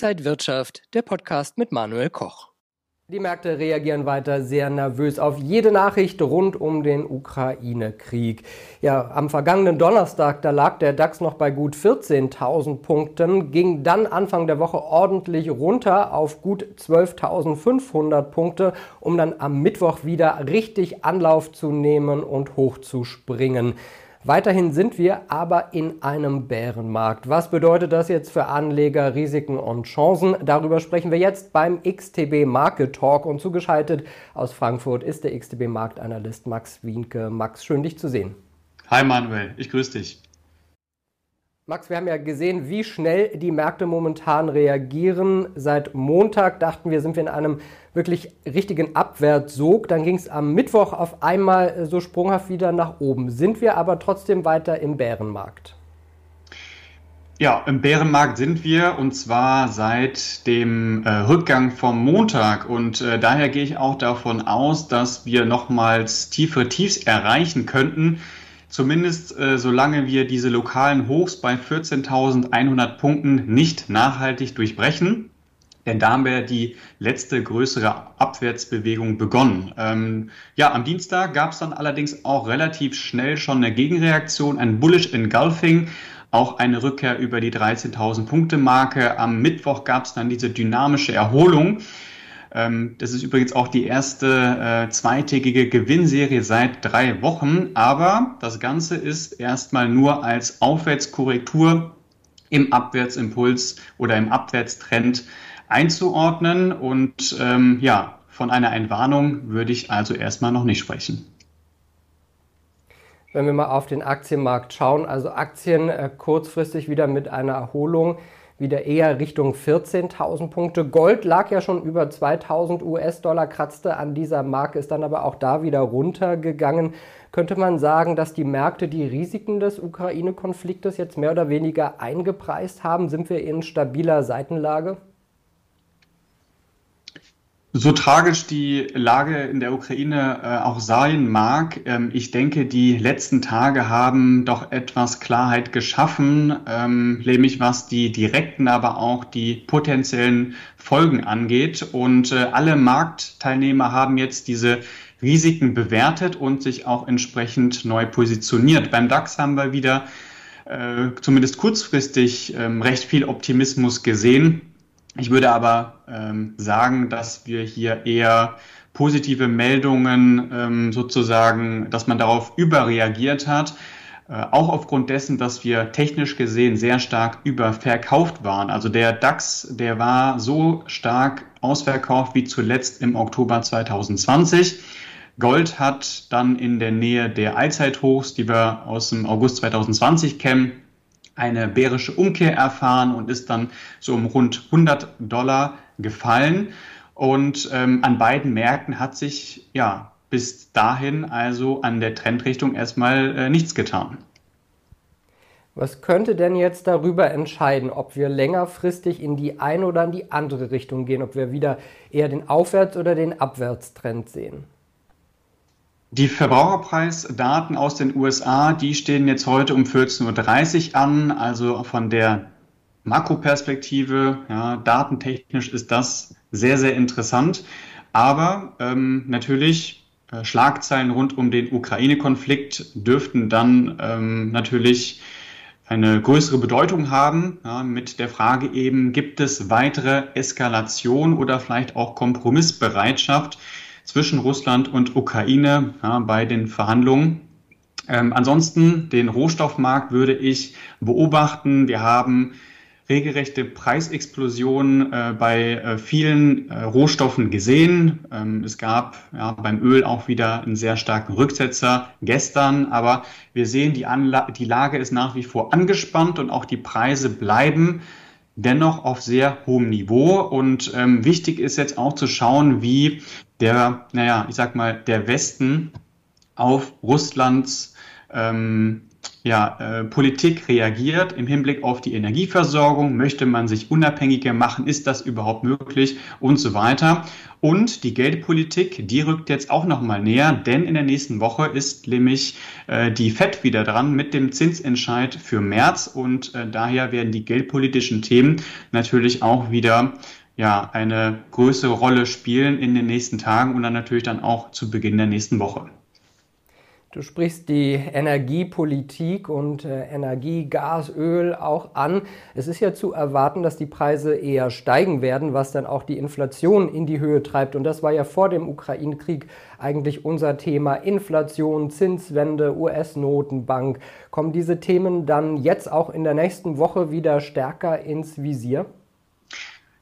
Inside Wirtschaft, der Podcast mit Manuel Koch. Die Märkte reagieren weiter sehr nervös auf jede Nachricht rund um den Ukraine-Krieg. Ja, am vergangenen Donnerstag, da lag der DAX noch bei gut 14.000 Punkten, ging dann Anfang der Woche ordentlich runter auf gut 12.500 Punkte, um dann am Mittwoch wieder richtig Anlauf zu nehmen und hochzuspringen. Weiterhin sind wir aber in einem Bärenmarkt. Was bedeutet das jetzt für Anleger, Risiken und Chancen? Darüber sprechen wir jetzt beim XTB Market Talk und zugeschaltet aus Frankfurt ist der XTB Marktanalyst Max Wienke. Max, schön dich zu sehen. Hi Manuel, ich grüße dich. Max, wir haben ja gesehen, wie schnell die Märkte momentan reagieren. Seit Montag dachten wir, sind wir in einem wirklich richtigen Abwärtssog. Dann ging es am Mittwoch auf einmal so sprunghaft wieder nach oben. Sind wir aber trotzdem weiter im Bärenmarkt? Ja, im Bärenmarkt sind wir und zwar seit dem äh, Rückgang vom Montag und äh, daher gehe ich auch davon aus, dass wir nochmals tiefere Tiefs erreichen könnten. Zumindest äh, solange wir diese lokalen Hochs bei 14.100 Punkten nicht nachhaltig durchbrechen. Denn da haben wir die letzte größere Abwärtsbewegung begonnen. Ähm, ja, am Dienstag gab es dann allerdings auch relativ schnell schon eine Gegenreaktion, ein Bullish Engulfing, auch eine Rückkehr über die 13.000 Punkte Marke. Am Mittwoch gab es dann diese dynamische Erholung. Ähm, das ist übrigens auch die erste äh, zweitägige Gewinnserie seit drei Wochen, aber das Ganze ist erstmal nur als Aufwärtskorrektur im Abwärtsimpuls oder im Abwärtstrend einzuordnen und ähm, ja, von einer Entwarnung würde ich also erstmal noch nicht sprechen. Wenn wir mal auf den Aktienmarkt schauen, also Aktien äh, kurzfristig wieder mit einer Erholung wieder eher Richtung 14.000 Punkte. Gold lag ja schon über 2.000 US-Dollar, kratzte an dieser Marke, ist dann aber auch da wieder runtergegangen. Könnte man sagen, dass die Märkte die Risiken des Ukraine-Konfliktes jetzt mehr oder weniger eingepreist haben? Sind wir in stabiler Seitenlage? So tragisch die Lage in der Ukraine äh, auch sein mag, ähm, ich denke, die letzten Tage haben doch etwas Klarheit geschaffen, ähm, nämlich was die direkten, aber auch die potenziellen Folgen angeht. Und äh, alle Marktteilnehmer haben jetzt diese Risiken bewertet und sich auch entsprechend neu positioniert. Beim DAX haben wir wieder äh, zumindest kurzfristig ähm, recht viel Optimismus gesehen. Ich würde aber ähm, sagen, dass wir hier eher positive Meldungen ähm, sozusagen, dass man darauf überreagiert hat, äh, auch aufgrund dessen, dass wir technisch gesehen sehr stark überverkauft waren. Also der DAX, der war so stark ausverkauft wie zuletzt im Oktober 2020. Gold hat dann in der Nähe der Allzeithochs, die wir aus dem August 2020 kennen, eine bärische Umkehr erfahren und ist dann so um rund 100 Dollar gefallen. Und ähm, an beiden Märkten hat sich ja bis dahin also an der Trendrichtung erstmal äh, nichts getan. Was könnte denn jetzt darüber entscheiden, ob wir längerfristig in die eine oder in die andere Richtung gehen, ob wir wieder eher den Aufwärts- oder den Abwärtstrend sehen? Die Verbraucherpreisdaten aus den USA, die stehen jetzt heute um 14.30 Uhr an. Also von der Makroperspektive, ja, datentechnisch ist das sehr, sehr interessant. Aber ähm, natürlich äh, Schlagzeilen rund um den Ukraine-Konflikt dürften dann ähm, natürlich eine größere Bedeutung haben, ja, mit der Frage eben, gibt es weitere Eskalation oder vielleicht auch Kompromissbereitschaft zwischen Russland und Ukraine ja, bei den Verhandlungen. Ähm, ansonsten den Rohstoffmarkt würde ich beobachten. Wir haben regelrechte Preisexplosionen äh, bei äh, vielen äh, Rohstoffen gesehen. Ähm, es gab ja, beim Öl auch wieder einen sehr starken Rücksetzer gestern, aber wir sehen, die, Anla die Lage ist nach wie vor angespannt und auch die Preise bleiben dennoch auf sehr hohem Niveau. Und ähm, wichtig ist jetzt auch zu schauen, wie der, naja, ich sag mal, der Westen auf Russlands ähm, ja, äh, Politik reagiert im Hinblick auf die Energieversorgung? Möchte man sich unabhängiger machen? Ist das überhaupt möglich? Und so weiter. Und die Geldpolitik, die rückt jetzt auch nochmal näher, denn in der nächsten Woche ist nämlich äh, die FED wieder dran mit dem Zinsentscheid für März und äh, daher werden die geldpolitischen Themen natürlich auch wieder ja, eine größere Rolle spielen in den nächsten Tagen und dann natürlich dann auch zu Beginn der nächsten Woche. Du sprichst die Energiepolitik und äh, Energie, Gas, Öl auch an. Es ist ja zu erwarten, dass die Preise eher steigen werden, was dann auch die Inflation in die Höhe treibt. Und das war ja vor dem Ukraine-Krieg eigentlich unser Thema. Inflation, Zinswende, US-Notenbank. Kommen diese Themen dann jetzt auch in der nächsten Woche wieder stärker ins Visier?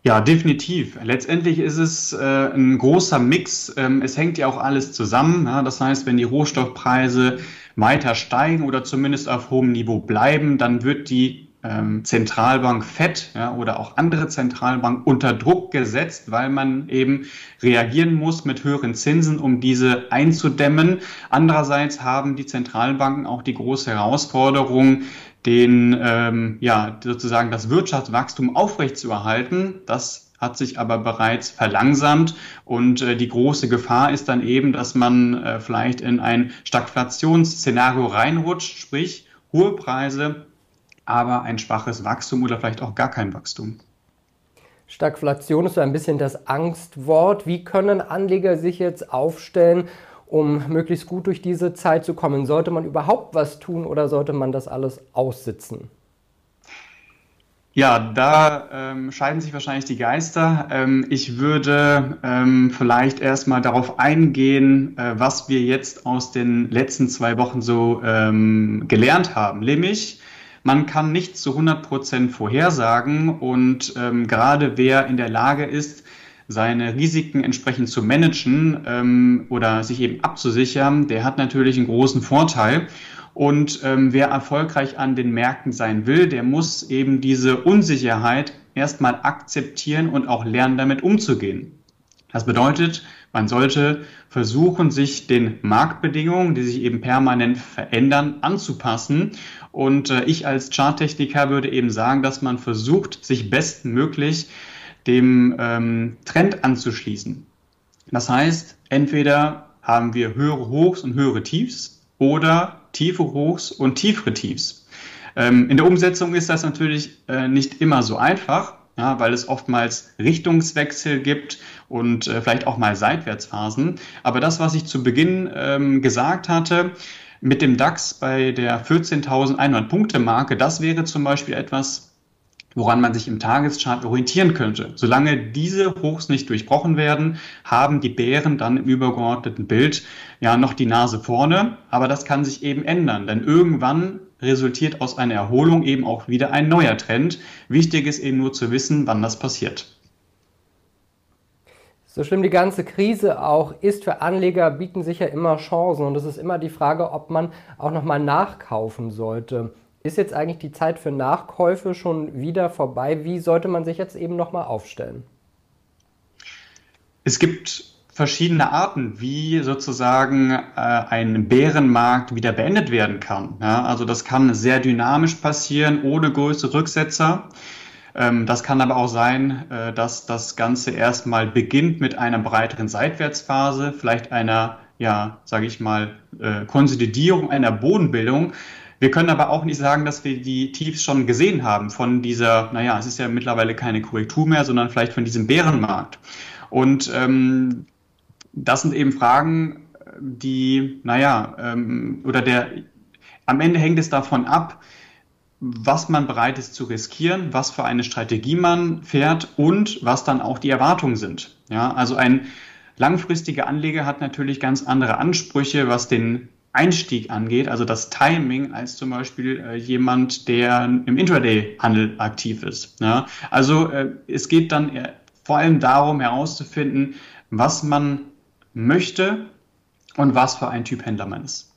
Ja, definitiv. Letztendlich ist es äh, ein großer Mix. Ähm, es hängt ja auch alles zusammen. Ja? Das heißt, wenn die Rohstoffpreise weiter steigen oder zumindest auf hohem Niveau bleiben, dann wird die ähm, Zentralbank FED ja, oder auch andere Zentralbanken unter Druck gesetzt, weil man eben reagieren muss mit höheren Zinsen, um diese einzudämmen. Andererseits haben die Zentralbanken auch die große Herausforderung, den, ähm, ja, sozusagen das Wirtschaftswachstum aufrechtzuerhalten. Das hat sich aber bereits verlangsamt und äh, die große Gefahr ist dann eben, dass man äh, vielleicht in ein Stagflationsszenario reinrutscht, sprich hohe Preise, aber ein schwaches Wachstum oder vielleicht auch gar kein Wachstum. Stagflation ist so ein bisschen das Angstwort. Wie können Anleger sich jetzt aufstellen, um möglichst gut durch diese Zeit zu kommen? Sollte man überhaupt was tun oder sollte man das alles aussitzen? Ja, da ähm, scheiden sich wahrscheinlich die Geister. Ähm, ich würde ähm, vielleicht erstmal darauf eingehen, äh, was wir jetzt aus den letzten zwei Wochen so ähm, gelernt haben. Nämlich, man kann nicht zu 100 Prozent vorhersagen und ähm, gerade wer in der Lage ist, seine Risiken entsprechend zu managen ähm, oder sich eben abzusichern, der hat natürlich einen großen Vorteil. Und ähm, wer erfolgreich an den Märkten sein will, der muss eben diese Unsicherheit erstmal akzeptieren und auch lernen, damit umzugehen. Das bedeutet, man sollte versuchen, sich den Marktbedingungen, die sich eben permanent verändern, anzupassen. Und äh, ich als Charttechniker würde eben sagen, dass man versucht, sich bestmöglich dem ähm, Trend anzuschließen. Das heißt, entweder haben wir höhere Hochs und höhere Tiefs oder tiefe Hochs und tiefere Tiefs. Ähm, in der Umsetzung ist das natürlich äh, nicht immer so einfach, ja, weil es oftmals Richtungswechsel gibt und äh, vielleicht auch mal Seitwärtsphasen. Aber das, was ich zu Beginn ähm, gesagt hatte, mit dem DAX bei der 14.100 Punkte Marke, das wäre zum Beispiel etwas, woran man sich im Tageschart orientieren könnte. Solange diese Hochs nicht durchbrochen werden, haben die Bären dann im übergeordneten Bild ja noch die Nase vorne. Aber das kann sich eben ändern, denn irgendwann resultiert aus einer Erholung eben auch wieder ein neuer Trend. Wichtig ist eben nur zu wissen, wann das passiert. So schlimm die ganze Krise auch ist, für Anleger bieten sich ja immer Chancen und es ist immer die Frage, ob man auch nochmal nachkaufen sollte. Ist jetzt eigentlich die Zeit für Nachkäufe schon wieder vorbei? Wie sollte man sich jetzt eben nochmal aufstellen? Es gibt verschiedene Arten, wie sozusagen äh, ein Bärenmarkt wieder beendet werden kann. Ja, also das kann sehr dynamisch passieren, ohne größere Rücksetzer. Ähm, das kann aber auch sein, äh, dass das Ganze erstmal beginnt mit einer breiteren Seitwärtsphase, vielleicht einer, ja, sage ich mal, äh, Konsolidierung einer Bodenbildung, wir können aber auch nicht sagen, dass wir die Tiefs schon gesehen haben von dieser, naja, es ist ja mittlerweile keine Korrektur mehr, sondern vielleicht von diesem Bärenmarkt. Und ähm, das sind eben Fragen, die, naja, ähm, oder der, am Ende hängt es davon ab, was man bereit ist zu riskieren, was für eine Strategie man fährt und was dann auch die Erwartungen sind. Ja, also ein langfristiger Anleger hat natürlich ganz andere Ansprüche, was den Einstieg angeht, also das Timing, als zum Beispiel äh, jemand, der im Intraday-Handel aktiv ist. Ja? Also äh, es geht dann vor allem darum herauszufinden, was man möchte und was für ein Typ Händler man ist.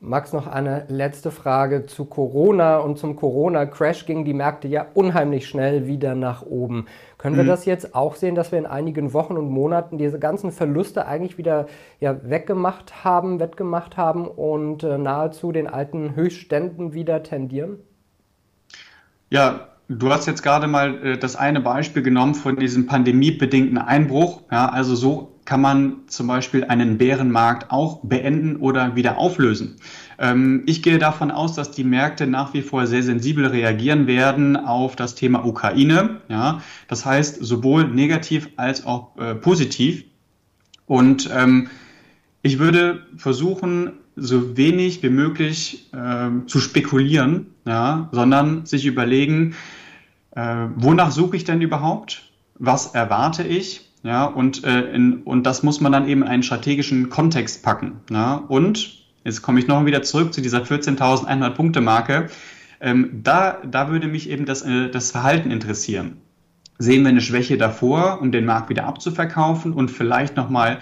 Max, noch eine letzte Frage zu Corona und zum Corona-Crash gingen die Märkte ja unheimlich schnell wieder nach oben. Können wir mhm. das jetzt auch sehen, dass wir in einigen Wochen und Monaten diese ganzen Verluste eigentlich wieder ja, weggemacht haben, wettgemacht haben und äh, nahezu den alten Höchstständen wieder tendieren? Ja, du hast jetzt gerade mal äh, das eine Beispiel genommen von diesem pandemiebedingten Einbruch. Ja, also so kann man zum Beispiel einen Bärenmarkt auch beenden oder wieder auflösen. Ähm, ich gehe davon aus, dass die Märkte nach wie vor sehr sensibel reagieren werden auf das Thema Ukraine. Ja, das heißt sowohl negativ als auch äh, positiv. Und ähm, ich würde versuchen, so wenig wie möglich äh, zu spekulieren, ja, sondern sich überlegen, äh, wonach suche ich denn überhaupt? Was erwarte ich? Ja, und, äh, in, und das muss man dann eben in einen strategischen Kontext packen. Ja? Und jetzt komme ich noch wieder zurück zu dieser 14.100 Punkte Marke. Ähm, da, da würde mich eben das, äh, das Verhalten interessieren. Sehen wir eine Schwäche davor, um den Markt wieder abzuverkaufen und vielleicht nochmal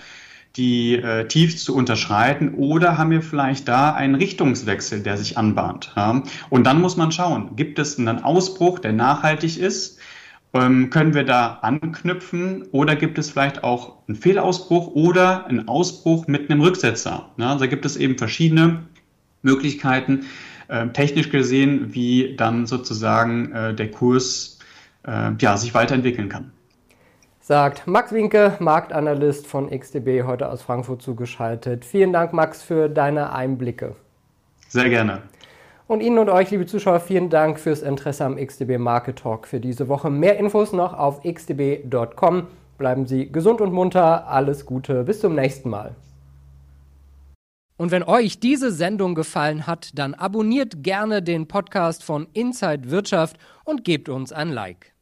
die äh, Tiefs zu unterschreiten oder haben wir vielleicht da einen Richtungswechsel, der sich anbahnt. Ja? Und dann muss man schauen, gibt es einen Ausbruch, der nachhaltig ist? Ähm, können wir da anknüpfen oder gibt es vielleicht auch einen Fehlausbruch oder einen Ausbruch mit einem Rücksetzer? Also da gibt es eben verschiedene Möglichkeiten, äh, technisch gesehen, wie dann sozusagen äh, der Kurs äh, ja, sich weiterentwickeln kann. Sagt Max Winke, Marktanalyst von XDB, heute aus Frankfurt zugeschaltet. Vielen Dank, Max, für deine Einblicke. Sehr gerne. Und Ihnen und euch, liebe Zuschauer, vielen Dank fürs Interesse am XDB Market Talk für diese Woche. Mehr Infos noch auf xdb.com. Bleiben Sie gesund und munter. Alles Gute. Bis zum nächsten Mal. Und wenn euch diese Sendung gefallen hat, dann abonniert gerne den Podcast von Inside Wirtschaft und gebt uns ein Like.